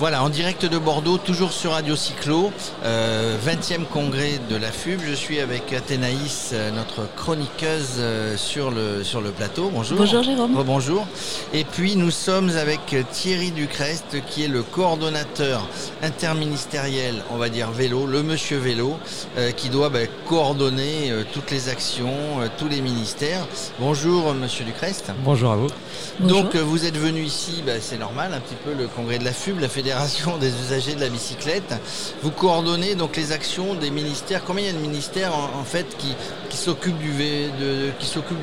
Voilà, en direct de Bordeaux, toujours sur Radio Cyclo, 20e euh, congrès de la FUB. Je suis avec Athénaïs, euh, notre chroniqueuse euh, sur le, sur le plateau. Bonjour. Bonjour Jérôme. bonjour. Et puis nous sommes avec Thierry Ducrest, qui est le coordonnateur interministériel, on va dire vélo, le monsieur vélo, qui doit bah, coordonner toutes les actions, tous les ministères. Bonjour monsieur Ducrest. Bonjour à vous. Donc vous êtes venu ici, bah, c'est normal, un petit peu le congrès de la FUB, la Fédération des usagers de la bicyclette. Vous coordonnez donc les actions des ministères. Combien il y a de ministères en, fait qui, s'occupent du,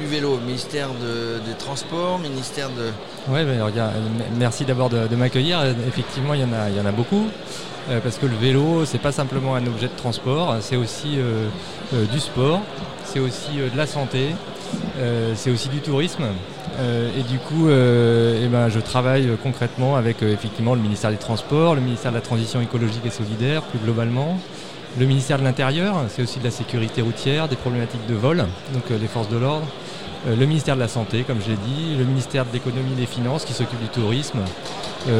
vélo? Ministère des Transports, ministère de... Oui, merci d'abord de, m'accueillir. Effectivement, il y en a, il y en a beaucoup. Euh, parce que le vélo, c'est pas simplement un objet de transport, c'est aussi euh, euh, du sport, c'est aussi de la santé, c'est aussi du tourisme. Euh, et du coup, euh, eh ben, je travaille concrètement avec euh, effectivement le ministère des Transports, le ministère de la Transition écologique et solidaire plus globalement, le ministère de l'Intérieur, c'est aussi de la sécurité routière, des problématiques de vol, donc des forces de l'ordre, le ministère de la Santé, comme je l'ai dit, le ministère de l'Économie et des Finances qui s'occupe du tourisme.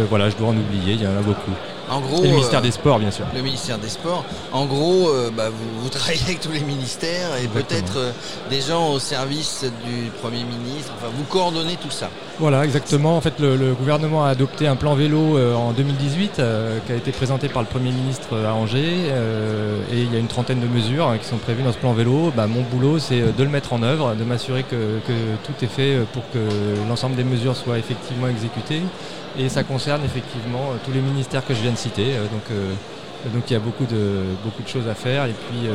voilà, je dois en oublier, il y en a beaucoup. En gros, le ministère des Sports, bien sûr. Le ministère des Sports. En gros, euh, bah, vous, travaillez avec tous les ministères et peut-être euh, des gens au service du Premier ministre. Enfin, vous coordonnez tout ça. Voilà, exactement. En fait, le, gouvernement a adopté un plan vélo euh, en 2018 qui a été présenté par le Premier ministre à Angers. et il y a une trentaine de mesures hein, qui sont prévues dans ce plan vélo. Bah, mon boulot, c'est de le mettre en œuvre, de m'assurer que, tout est fait pour que l'ensemble des mesures soient effectivement exécutées. Et ça concerne effectivement euh, tous les ministères que je viens de citer. Euh, donc, euh, donc il y a beaucoup de, choses à faire et puis,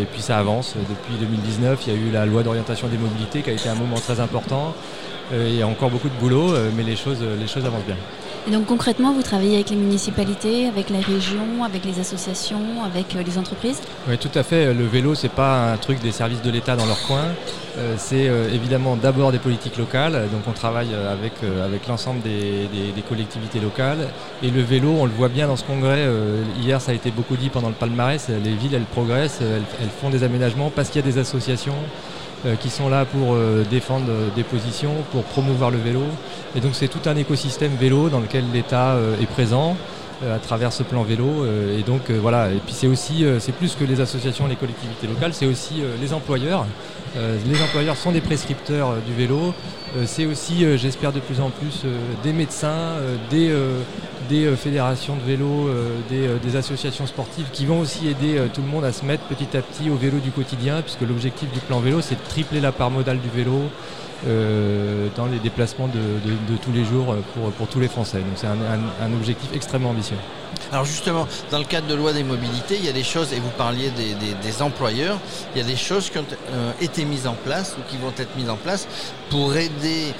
et puis ça avance. Depuis 2019, il y a eu la loi d'orientation des mobilités qui a été un moment très important. il y a encore beaucoup de boulot, mais les choses, les choses avancent bien. Donc concrètement, vous travaillez avec les municipalités, avec les régions, avec les associations, avec euh, les entreprises? Oui, tout à fait. Le vélo, c'est pas un truc des services de l'État dans leur coin. Euh, c'est euh, évidemment d'abord des politiques locales. Donc on travaille avec l'ensemble des, collectivités locales. Et le vélo, on le voit bien dans ce congrès. hier, ça a été beaucoup dit pendant le palmarès. Les villes, elles progressent, elles font des aménagements parce qu'il y a des associations. Euh, qui sont là pour euh, défendre euh, des positions, pour promouvoir le vélo. Et donc c'est tout un écosystème vélo dans lequel l'État est présent à travers ce plan vélo. et donc voilà, et puis c'est aussi, c'est plus que les associations, les collectivités locales, c'est aussi les employeurs. les employeurs sont des prescripteurs du vélo. c'est aussi, j'espère de plus en plus, des médecins, des, des euh, fédérations de vélo, euh, euh, des, associations sportives qui vont aussi aider tout le monde à se mettre petit à petit au vélo du quotidien, puisque l'objectif du plan vélo, c'est de tripler la part modale du vélo. dans les déplacements de, tous les jours pour, tous les Français. Donc c'est un objectif extrêmement ambitieux. Alors justement, dans le cadre de loi des mobilités, il y a des choses, et vous parliez des, employeurs, il y a des choses qui ont euh, été mises en place ou qui vont être mises en place pour aider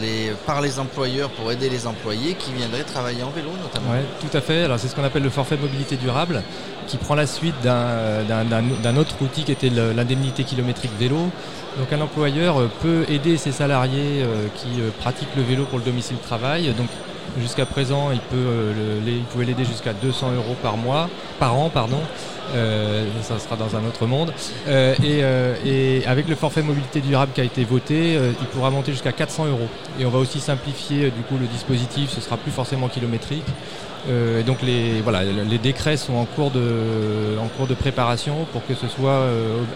les, par les employeurs, pour aider les employés qui viendraient travailler en vélo notamment. Oui, tout à fait. Alors c'est ce qu'on appelle le forfait mobilité durable, qui prend la suite d'un autre outil qui était l'indemnité kilométrique vélo. Donc un employeur euh, peut aider ses salariés euh, qui pratiquent le vélo pour le domicile travail. Donc Jusqu'à présent, euh, il pouvait l'aider jusqu'à 200 euros par mois, par an, pardon. Euh, ça sera dans un autre monde. Euh, et, avec le forfait mobilité durable qui a été voté, il pourra monter jusqu'à 400 euros. Et on va aussi simplifier du coup le dispositif, ce sera plus forcément kilométrique. et donc les décrets sont en cours, de, en cours de préparation pour que ce soit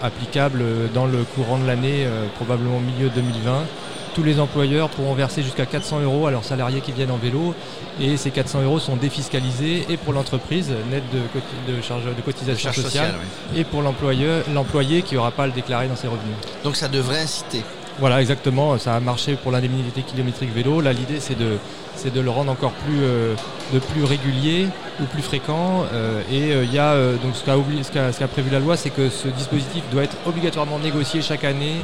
applicable dans le courant de l'année, probablement milieu 2020 tous les employeurs pourront verser jusqu'à 400 euros à leurs salariés qui viennent en vélo et ces 400 euros sont défiscalisés et pour l'entreprise, net de, de, charge, de cotisation sociale, et pour l'employé qui n'aura pas à le déclarer dans ses revenus. Donc ça devrait inciter voilà, exactement. Ça a marché pour l'indemnité kilométrique vélo. Là, l'idée, c'est de, de le rendre encore plus, euh, de plus régulier ou plus fréquent. Euh, et euh, il y a, donc ce qu'a, ce prévu la loi, c'est que ce dispositif doit être obligatoirement négocié chaque année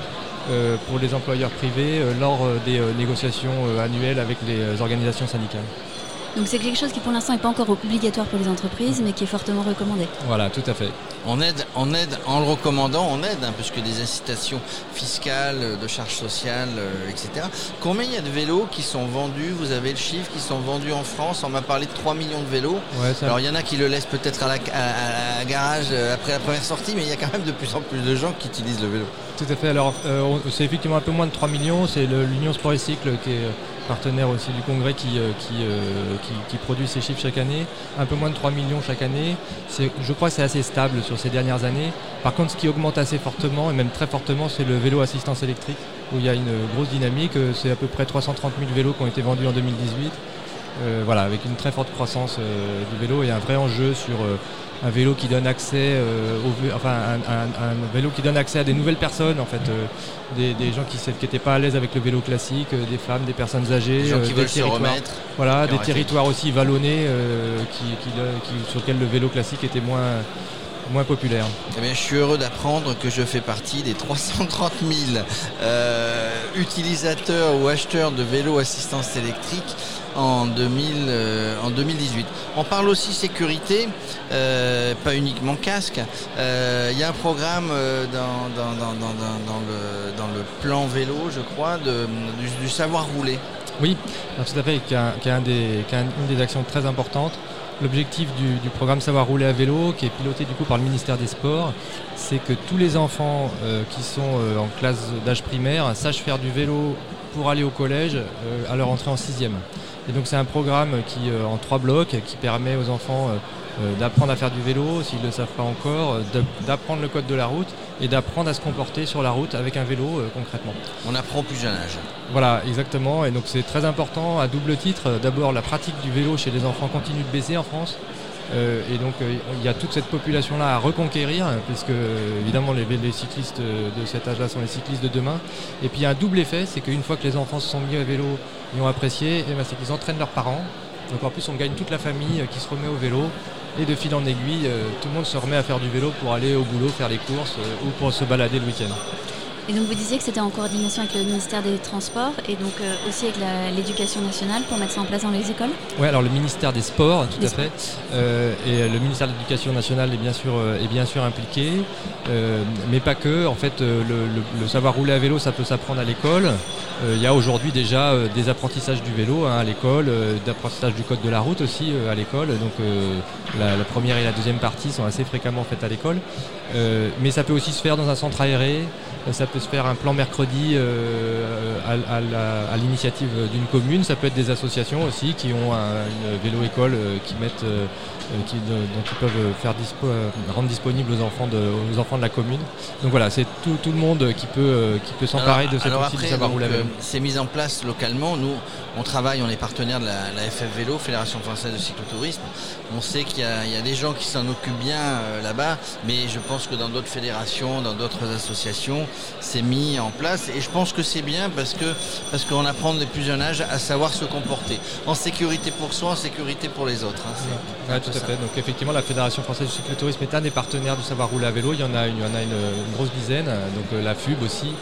pour les employeurs privés euh, lors euh, des négociations annuelles avec les organisations syndicales. Donc c'est quelque chose qui pour l'instant n'est pas encore obligatoire pour les entreprises, mais qui est fortement recommandé. Voilà, tout à fait. On aide, on aide en le recommandant, on aide, hein, puisque des incitations fiscales, de charges sociales, euh, etc. Combien il y a de vélos qui sont vendus? Vous avez le chiffre qui sont vendus en France On m'a parlé de 3 millions de vélos. Ouais, ça- Alors il y en a qui le laissent peut-être à la à- à- à garage euh, après la première sortie, mais il y a quand même de plus en plus de gens qui utilisent le vélo. Tout à fait. Alors, euh, c'est effectivement un peu moins de 3 millions. C'est le- l'Union Sport et Cycle qui est euh, partenaire aussi du congrès qui, euh, euh, qui- qui produit ces chiffres chaque année. Un peu moins de 3 millions chaque année. Je crois que c'est assez stable sur ces dernières années. Par contre, ce qui augmente assez fortement, et même très fortement, c'est le vélo assistance électrique, où il y a une grosse dynamique. Euh, C'est à peu près 330 000 vélos qui ont été vendus en 2018. Euh, voilà, avec une très forte croissance du vélo et un vrai enjeu sur un vélo qui donne accès euh, au enfin un, un- un vélo qui donne accès à des nouvelles personnes en fait euh, des, des gens qui n'étaient pas à l'aise avec le vélo classique euh, des femmes des personnes âgées gens qui des veulent se territoires- remettre. voilà des territoires aussi vallonnés euh, qui, qui- qui- sur lesquels le vélo classique était moins moins populaire Eh bien, je suis heureux d'apprendre que je fais partie des 330 000 euh, utilisateurs ou acheteurs de vélos assistance électrique en, 2000, euh, en 2018. On parle aussi sécurité, euh, pas uniquement casque. Euh, Il y a un programme dans, le, dans le plan vélo, je crois, de- du, du savoir rouler. Oui, tout à fait, qui est, un- qui est un des- qui est un- une des actions très importantes. L'objectif du, programme Savoir rouler à vélo, qui est piloté du coup par le ministère des Sports, c'est que tous les enfants euh, qui sont euh, en classe d'âge primaire sachent faire du vélo pour aller au collège euh, à leur entrée en sixième. Et donc c'est un programme qui, en trois blocs, qui permet aux enfants d'apprendre à faire du vélo, s'ils ne le savent pas encore, euh, d'apprendre le code de la route et d'apprendre à se comporter sur la route avec un vélo euh, concrètement. On apprend au plus jeune âge. Voilà, exactement. Et donc c'est très important à double titre. D'abord, la pratique du vélo chez les enfants continue de baisser en France. Euh, et donc euh, il y a toute cette population-là à reconquérir, puisque euh, évidemment les, les cyclistes euh, de cet âge-là sont les cyclistes de demain. Et puis il y a un double effet, c'est qu'une fois que les enfants se sont mis à vélo et ont apprécié, eh ben, c'est qu'ils entraînent leurs parents. Donc en plus on gagne toute la famille euh, qui se remet au vélo. Et de fil en aiguille, euh, tout le monde se remet à faire du vélo pour aller au boulot, faire les courses euh, ou pour se balader le week-end. Et donc vous disiez que c'était en coordination avec le ministère des Transports et donc euh, aussi avec l'éducation nationale pour mettre ça en place dans les écoles? Oui, alors le ministère des Sports, tout Des à fait. Euh, et le ministère de l'Éducation nationale est bien sûr, euh, est bien sûr impliqué, euh, mais pas que. En fait, euh, le, le- le savoir rouler à vélo, ça peut s'apprendre à l'école. Euh, Il y a aujourd'hui déjà euh, des apprentissages du vélo hein, à l'école, euh, d'apprentissage du code de la route aussi euh, à l'école. Donc euh, la, la première et la deuxième partie sont assez fréquemment faites à l'école. Euh, mais ça peut aussi se faire dans un centre aéré. Euh, Ça peut se faire un plan mercredi euh, à, la- l'initiative d'une commune. Ça peut être des associations aussi qui ont un- une vélo-école euh, qui mettent, euh, qui, de- dont ils peuvent faire dispo- rendre disponible aux enfants, de, aux enfants de la commune. Donc voilà, c'est tout, tout le monde qui peut, qui peut s'emparer de cette outil après, savoir donc, vélo. euh, c'est mis en place localement. Nous, on travaille, on est partenaire de la, la FF Vélo, Fédération Française de Cyclotourisme. On sait qu'il y, a- il y a des gens qui s'en occupent bien là-bas, mais je pense que dans d'autres fédérations, dans d'autres associations, c'est mis en place. Et je pense que c'est bien parce que parce qu'on apprend dès plus jeune âge à savoir se comporter, en sécurité pour soi, en sécurité pour les autres. hein. Ouais, tout à fait. Donc effectivement, la Fédération française du cyclotourisme est un des partenaires du savoir rouler à vélo. Il y en a, il y en a une, une grosse dizaine. Donc euh, la FUB aussi.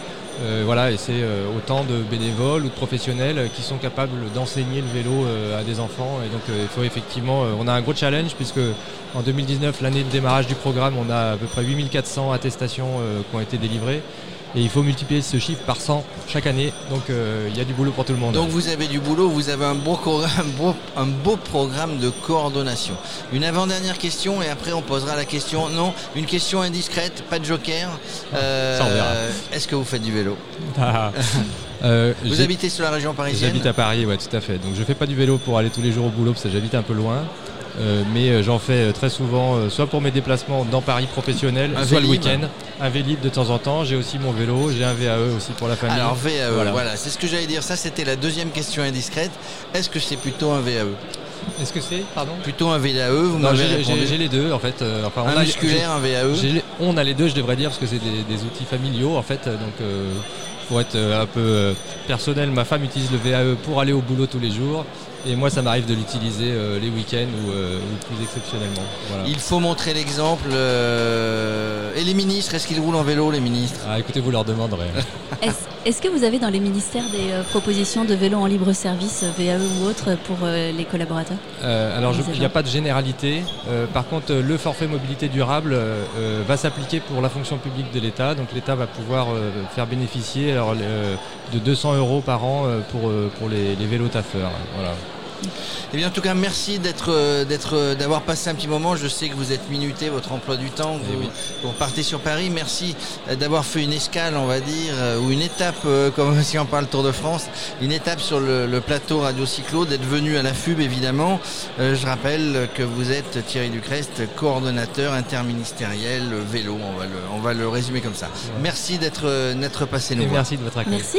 Euh, voilà, et c'est euh, autant de bénévoles ou de professionnels euh, qui sont capables d'enseigner le vélo à des enfants. Et donc il faut effectivement, on a un gros challenge puisque en 2019, l'année de démarrage du programme, on a à peu près 8400 attestations qui ont été délivrées. Et il faut multiplier ce chiffre par 100 chaque année. Donc euh, il y a du boulot pour tout le monde. Donc vous avez du boulot, vous avez un beau, programme, un beau, un beau programme de coordination. Une avant-dernière question et après on posera la question. Non, une question indiscrète, pas de joker. Euh, on verra. Est-ce que vous faites du vélo? Ah. Euh, Vous habitez sur la région parisienne? J'habite à Paris, ouais, tout à fait. Donc je fais pas du vélo pour aller tous les jours au boulot parce que j'habite un peu loin. Euh, mais euh, j'en fais euh, très souvent, euh, soit pour mes déplacements dans Paris professionnel, Un soit le week-end, un Vélib de temps en temps. J'ai aussi mon vélo, j'ai un VAE aussi pour la famille. Alors VAE, voilà, Voilà. c'est ce que j'allais dire. Ça c'était la deuxième question indiscrète. Est-ce que c'est plutôt un VAE Est-ce que c'est Pardon? Plutôt un VAE, vous m'avez j'ai- les deux en fait. Euh, enfin, un a- musculaire, un VAE. on a les deux, je devrais dire, parce que c'est des, des outils familiaux en fait. Donc pour être un peu personnel, ma femme utilise le VAE pour aller au boulot tous les jours. Et moi, ça m'arrive de l'utiliser euh, les week-ends ou, euh, ou plus exceptionnellement. Voilà. Il faut montrer l'exemple. euh, Et les ministres, est-ce qu'ils roulent en vélo, les ministres? Ah, écoutez, vous leur demanderez. Est-ce Est-ce que vous avez dans les ministères des euh, propositions de vélos en libre service, VAE ou autre, pour euh, les collaborateurs? Euh, alors, il n'y a pas de généralité. Euh, par contre, le forfait mobilité durable va s'appliquer pour la fonction publique de l'État. Donc, l'État va pouvoir euh, faire bénéficier alors, euh, de 200 euros par an euh, pour, euh, pour les, les vélos taffeurs. Voilà. Eh bien, en tout cas, merci d'être, euh, d'être, euh, d'avoir passé un petit moment. Je sais que vous êtes minuté, votre emploi du temps, que Eh vous, oui. vous repartez sur Paris. Merci euh, d'avoir fait une escale, on va dire, ou une étape, comme si on parle Tour de France, une étape sur le, le plateau Radio Cyclo, d'être venu à la FUB, évidemment. Je rappelle que vous êtes Thierry Ducrest, coordonnateur interministériel vélo. On va le, on va le résumer comme ça. Merci d'être, d'être passé nous Et voir. merci de votre accueil. Merci.